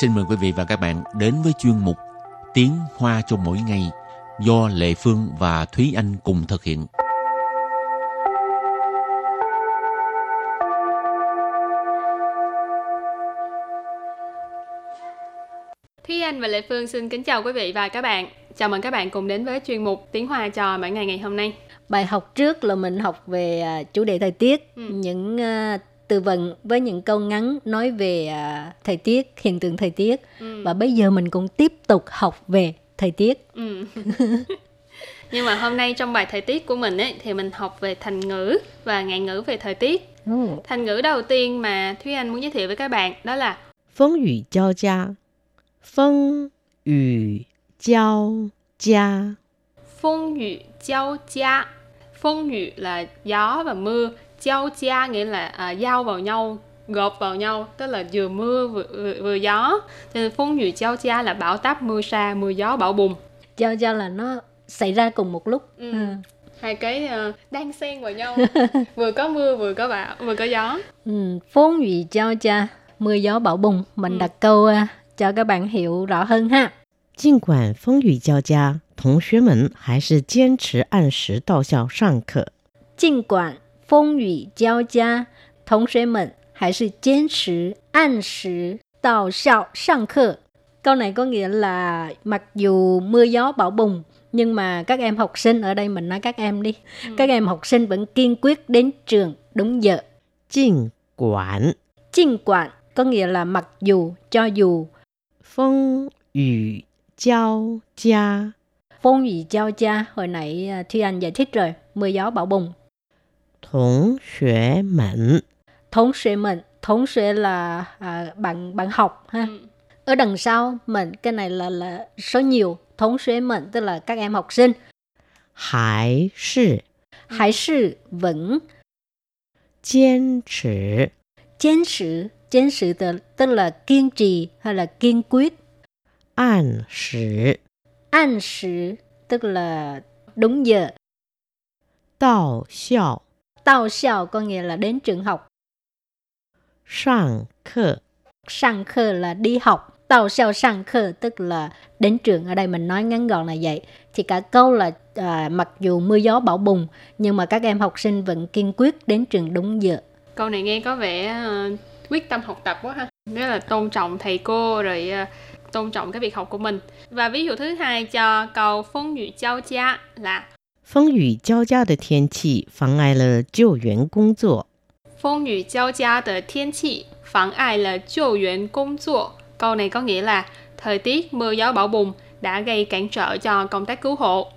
xin mời quý vị và các bạn đến với chuyên mục Tiếng Hoa cho mỗi ngày do Lệ Phương và Thúy Anh cùng thực hiện. Thúy Anh và Lệ Phương xin kính chào quý vị và các bạn. Chào mừng các bạn cùng đến với chuyên mục Tiếng Hoa cho mỗi ngày ngày hôm nay. Bài học trước là mình học về à, chủ đề thời tiết, Ừ. những à, từ vựng với những câu ngắn nói về à, thời tiết hiện tượng thời tiết. Ừ. và bây giờ mình cũng tiếp tục học về thời tiết. Ừ. nhưng mà hôm nay trong bài thời tiết của mình ấy thì mình học về thành ngữ và ngạn ngữ về thời tiết. Ừ. thành ngữ đầu tiên mà thúy anh muốn giới thiệu với các bạn đó là phong yu giao gia phong yu giao gia phong yu giao gia phong yu là gió và mưa giao gia nghĩa là à, giao vào nhau, gộp vào nhau, tức là vừa mưa vừa, vừa, vừa gió. Cho nên phong yu giao gia là bão táp mưa sa, mưa gió bão bùng. cho cho là nó xảy ra cùng một lúc. Ừ. Ừ. hai cái ờ, đang xen vào nhau vừa có mưa vừa có bão vừa có gió Ừ, Phong ủy giao cha, mưa gió bão bùng. Mình Ừ. đặt câu à, cho các bạn hiểu rõ hơn ha. 尽管风雨交加，同学们还是坚持按时到校上课。尽管 风雨交加，同学们还是坚持按时到校上课. Câu này có nghĩa là mặc dù mưa gió bão bùng nhưng mà các em học sinh ở đây mình nói các em đi. Các em học sinh vẫn kiên quyết đến trường đúng giờ. 尽管 尽quản có nghĩa là mặc dù, cho dù. 风雨交加， Phong ủy giao cha, hồi nãy à, Thúy Anh giải thích rồi, mưa gió bão bùng. Thống xuế mẫn. Thống xuế mẫn. Thống xuế là à, bạn bạn học ha. Ừ. Ở đằng sau mẫn cái này là là số nhiều. Thống xuế mẫn tức là các em học sinh. Hải sư. Ừ. Hải sư vẫn. Kiên trì. Kiên trì. Kiên trì tức là kiên trì hay là kiên quyết. An sử. An sử tức là đúng giờ. Đạo xiao tao xiao có nghĩa là đến trường học. 上课。sang khơ là đi học. Tao xiao sang khơ tức là đến trường. Ở đây mình nói ngắn gọn là vậy. Thì cả câu là à, mặc dù mưa gió bão bùng nhưng mà các em học sinh vẫn kiên quyết đến trường đúng giờ. Câu này nghe có vẻ ờ, quyết tâm học tập quá ha. Nghĩa là tôn trọng thầy cô rồi ờ, tôn trọng cái việc học của mình. Và ví dụ thứ hai cho câu phong yu giao gia là 风雨交加的天气妨碍了救援工作。风雨交加的天气妨碍了救援工作 câu này có nghĩa là thời tiết mưa gió bão bùng đã gây cản trở cho công tác cứu hộ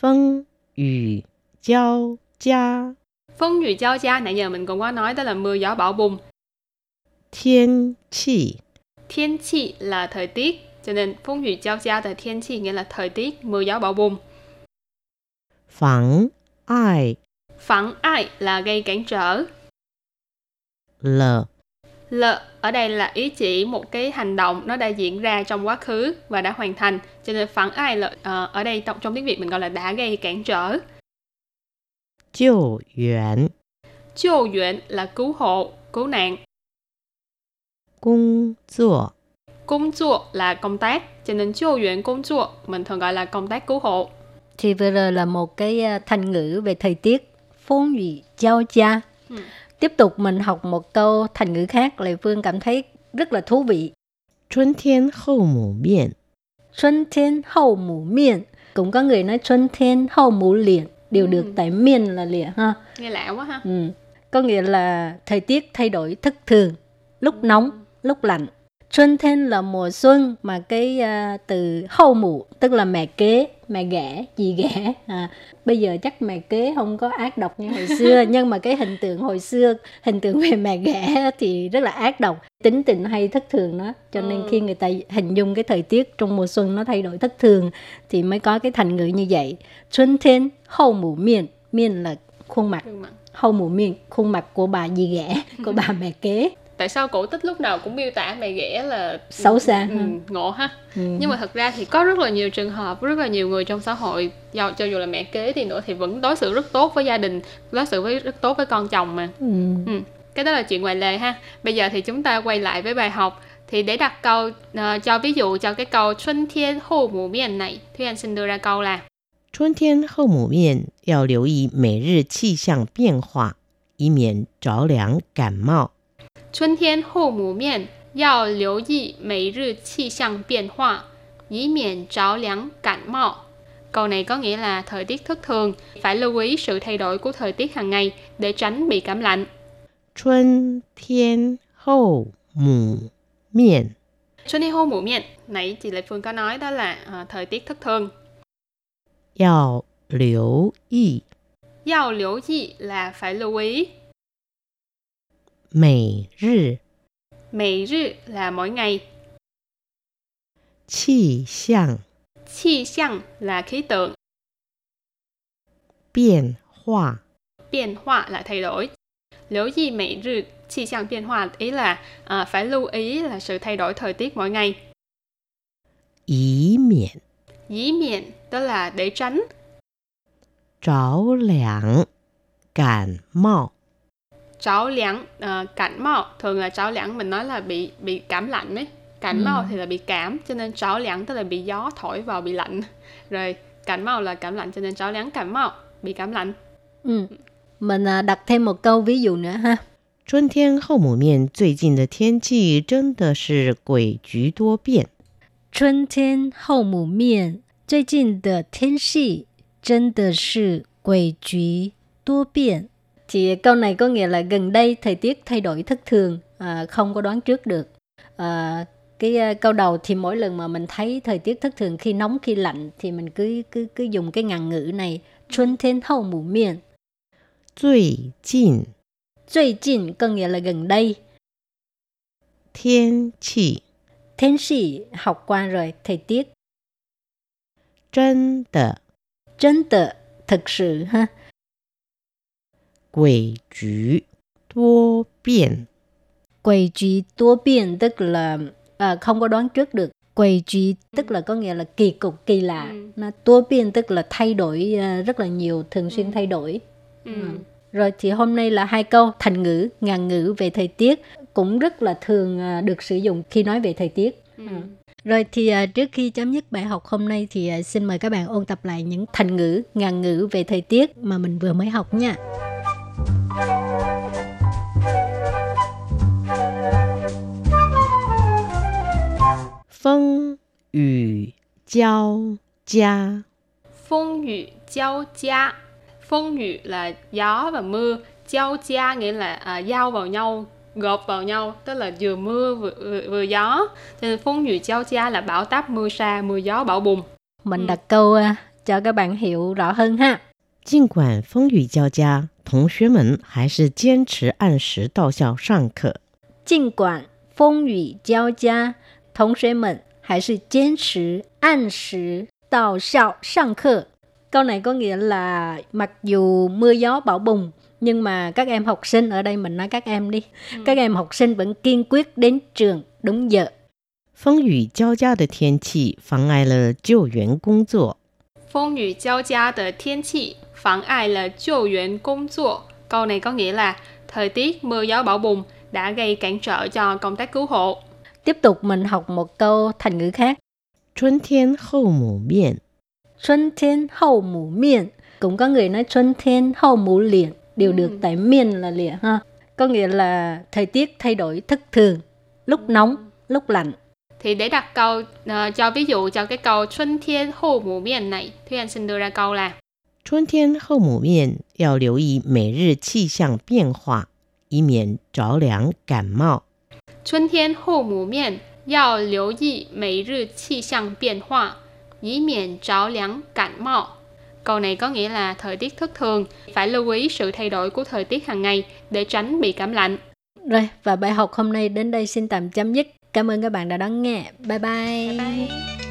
风雨交加， phong yu giao gia nãy giờ mình cũng có nói đó là mưa gió bão bùng 天气 thiên chi là thời tiết cho nên phong yu giao gia de thiên chi nghĩa là thời tiết mưa gió bão bùng phản ai. phản ai là gây cản trở. Lợ. Lợ ở đây là ý chỉ một cái hành động nó đã diễn ra trong quá khứ và đã hoàn thành. Cho nên phản ai là uh, ở đây trong tiếng Việt mình gọi là đã gây cản trở. cứu viện cứu viện là cứu hộ, cứu nạn. Công tác Công tác là công tác, cho nên cứu viện công tác mình thường gọi là công tác cứu hộ. Thì vừa rồi là một cái à, thành ngữ về thời tiết Phong vị giao gia. Ừ. Tiếp tục mình học một câu thành ngữ khác Lệ Phương cảm thấy rất là thú vị. Xuân thiên hậu mũ miên Xuân thiên hậu mũ miên Cũng có người nói xuân thiên hậu mũ liền. Đều ừ. được tại miên là liền ha. Nghe lạ quá ha. Ừ. Có nghĩa là thời tiết thay đổi thất thường Lúc nóng, ừ. lúc lạnh. Xuân thiên là mùa xuân mà cái à, từ hậu mũ tức là mẹ kế, mẹ ghẻ, dì ghẻ. À, bây giờ chắc mẹ kế không có ác độc như hồi xưa nhưng mà cái hình tượng hồi xưa hình tượng về mẹ ghẻ thì rất là ác độc tính tình hay thất thường đó cho nên Ừ. khi người ta hình dung cái thời tiết trong mùa xuân nó thay đổi thất thường thì mới có cái thành ngữ như vậy xuân thiên hậu mũ miền miền là khuôn mặt Gương mặt. hậu mũ miền khuôn mặt của bà dì ghẻ của bà mẹ kế tại sao cổ tích lúc nào cũng miêu tả mẹ ghẻ là Xấu xa ừ, ha. ngộ ha ừ. nhưng mà thật ra thì có rất là nhiều trường hợp rất là nhiều người trong xã hội do cho dù là mẹ kế thì nữa thì vẫn đối xử rất tốt với gia đình đối xử với rất tốt với con chồng mà Ừ. Ừ, cái đó là chuyện ngoài lề ha. Bây giờ thì chúng ta quay lại với bài học Thì để đặt câu uh, cho ví dụ cho cái câu Xuân thiên hậu mù miền này, Thúy Anh xin đưa ra câu là 春天后母面要留意每日气象变化，以免着凉感冒。 春天后母面要留意每日气象变化，以免着凉感冒。Câu này có nghĩa là thời tiết thất thường, phải lưu ý sự thay đổi của thời tiết hàng ngày để tránh bị cảm lạnh. 春天后母面 Xuân thiên hô mụ miệng, nãy chị Lệ Phương có nói đó là à, thời tiết thất thường. 要留意 Giao liễu gì là phải lưu ý. 每日 每日là mỗi ngày. 气象 Chi xiang là khí tượng. 变化。 Biến hóa là thay đổi. Liễu gì mỗi日 chi xiang biến hóa ý là à, phải lưu ý là sự thay đổi thời tiết mỗi ngày. 以免 Dĩ miệng đó là để tránh. 着凉感冒。 Cháu liáng à, cảnh mạo thường là cháu liáng mình nói là bị bị cảm lạnh ấy. Cảnh Ừ. mạo thì là bị cảm cho nên cháu liáng tức là bị gió thổi vào bị lạnh. Rồi cảnh mạo là cảm lạnh cho nên cháu liáng cảm mạo bị cảm lạnh. Ừ. Mình à, đặt thêm một câu ví dụ nữa ha. 春天后母面最近的天气真的是诡谲多变。春天后母面，最近的天气真的是诡谲多变。 thì câu này có nghĩa là gần đây thời tiết thay đổi thất thường, à, không có đoán trước được. À, cái à, câu đầu thì mỗi lần mà mình thấy thời tiết thất thường khi nóng khi lạnh thì mình cứ cứ cứ dùng cái ngàn ngữ này xuân thiên hậu mù miệng. Duy jìn Duy jìn có nghĩa là gần đây. Thiên chỉ. Thiên chỉ học qua rồi thời tiết. Chân tờ Chân tờ thực sự ha. 诡谲多变。 quầy trí tố biên tức là à, không có đoán trước được quầy trí tức là có nghĩa là kỳ cục kỳ lạ Ừ. nó tố biên tức là thay đổi à, rất là nhiều thường xuyên Ừ. thay đổi Ừ. rồi thì hôm nay là hai câu thành ngữ ngàn ngữ về thời tiết cũng rất là thường à, được sử dụng khi nói về thời tiết Ừ. rồi thì à, trước khi chấm dứt bài học hôm nay thì à, xin mời các bạn ôn tập lại những thành ngữ ngàn ngữ về thời tiết mà mình vừa mới học nha 雨交加， Phong雨giao gia. Phong雨là gió và mưa. Giao gia nghĩa là à, giao vào nhau, gộp vào nhau, tức là vừa mưa vừa, vừa, vừa gió. Cho nên phong雨giao gia là bão táp mưa sa, mưa gió bão bùng. mình Ừ. đặt câu à, cho các bạn hiểu rõ hơn ha 尽管风雨交加，同学们还是坚持按时到校上课。尽管风雨交加，同学们 还是坚持按时到校上课。Câu này có nghĩa là mặc dù mưa gió bão bùng nhưng mà các em học sinh ở đây mình nói các em đi, các em học sinh vẫn kiên quyết đến trường đúng giờ. 风雨交加的天气妨碍了救援工作。 Phong雨giao gia的天气妨碍了救援工作. Câu này có nghĩa là thời tiết mưa gió bão bùng đã gây cản trở cho công tác cứu hộ. Tiếp tục mình học một câu thành ngữ khác. 春天后母面， Xuân thiên hậu mũ miền cũng có người nói xuân thiên hậu mũ liền đều được tại miền là liền ha có nghĩa là thời tiết thay đổi thất thường lúc nóng lúc lạnh Thì để đặt câu ờ, cho ví dụ cho cái câu Xuân thiên hậu mù miền này, Thúy Anh xin đưa ra câu là 春天后母面要留意每日气象变化，以免着凉感冒。 春天后母面要留意每日气象变化，以免着凉感冒。Câu này có nghĩa là thời tiết thất thường, phải lưu ý sự thay đổi của thời tiết hàng ngày để tránh bị cảm lạnh. rồi và bài học hôm nay đến đây xin tạm chấm dứt cảm ơn các bạn đã đón nghe bye bye, Bye.